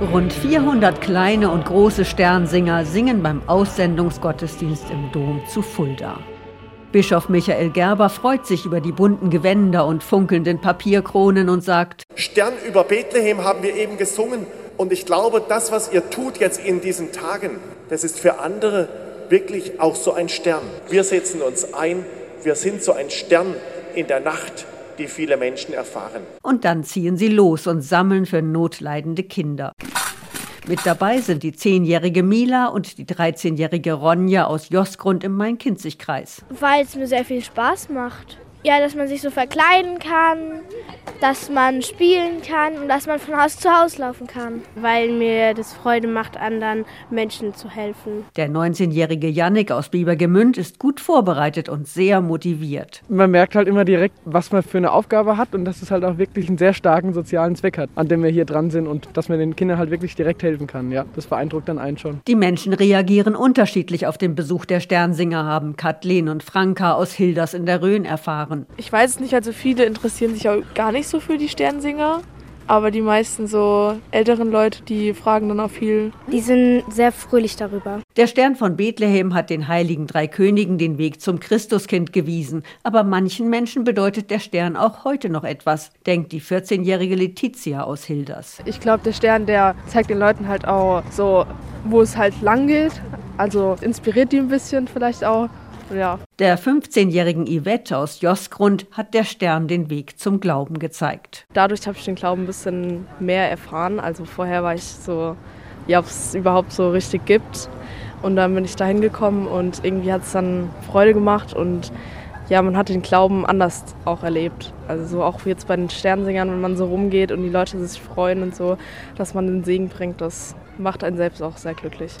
Rund 400 kleine und große Sternsinger singen beim Aussendungsgottesdienst im Dom zu Fulda. Bischof Michael Gerber freut sich über die bunten Gewänder und funkelnden Papierkronen und sagt, Stern über Bethlehem haben wir eben gesungen und ich glaube, das, was ihr tut jetzt in diesen Tagen, das ist für andere wirklich auch so ein Stern. Wir setzen uns ein, wir sind so ein Stern in der Nacht, die viele Menschen erfahren. Und dann ziehen sie los und sammeln für notleidende Kinder. Mit dabei sind die zehnjährige Mila und die 13-jährige Ronja aus Josgrund im Main-Kinzig-Kreis. Weil es mir sehr viel Spaß macht. Ja, dass man sich so verkleiden kann, dass man spielen kann und dass man von Haus zu Haus laufen kann. Weil mir das Freude macht, anderen Menschen zu helfen. Der 19-jährige Yannick aus Biebergemünd ist gut vorbereitet und sehr motiviert. Man merkt halt immer direkt, was man für eine Aufgabe hat und dass es halt auch wirklich einen sehr starken sozialen Zweck hat, an dem wir hier dran sind und dass man den Kindern halt wirklich direkt helfen kann. Ja, das beeindruckt dann einen schon. Die Menschen reagieren unterschiedlich auf den Besuch der Sternsinger, haben Kathleen und Franka aus Hilders in der Rhön erfahren fahren. Ich weiß es nicht, also viele interessieren sich auch gar nicht so für die Sternsinger. Aber die meisten so älteren Leute, die fragen dann auch viel. Die sind sehr fröhlich darüber. Der Stern von Bethlehem hat den heiligen drei Königen den Weg zum Christuskind gewiesen. Aber manchen Menschen bedeutet der Stern auch heute noch etwas, denkt die 14-jährige Letizia aus Hilders. Ich glaube, der Stern, der zeigt den Leuten halt auch so, wo es halt lang geht. Also inspiriert die ein bisschen vielleicht auch. Ja. Der 15-jährigen Yvette aus Josgrund hat der Stern den Weg zum Glauben gezeigt. Dadurch habe ich den Glauben ein bisschen mehr erfahren. Also vorher war ich so, ja, ob es überhaupt so richtig gibt. Und dann bin ich da hingekommen und irgendwie hat es dann Freude gemacht und ja, man hat den Glauben anders auch erlebt. Also so auch jetzt bei den Sternsingern, wenn man so rumgeht und die Leute sich freuen und so, dass man den Segen bringt, das macht einen selbst auch sehr glücklich.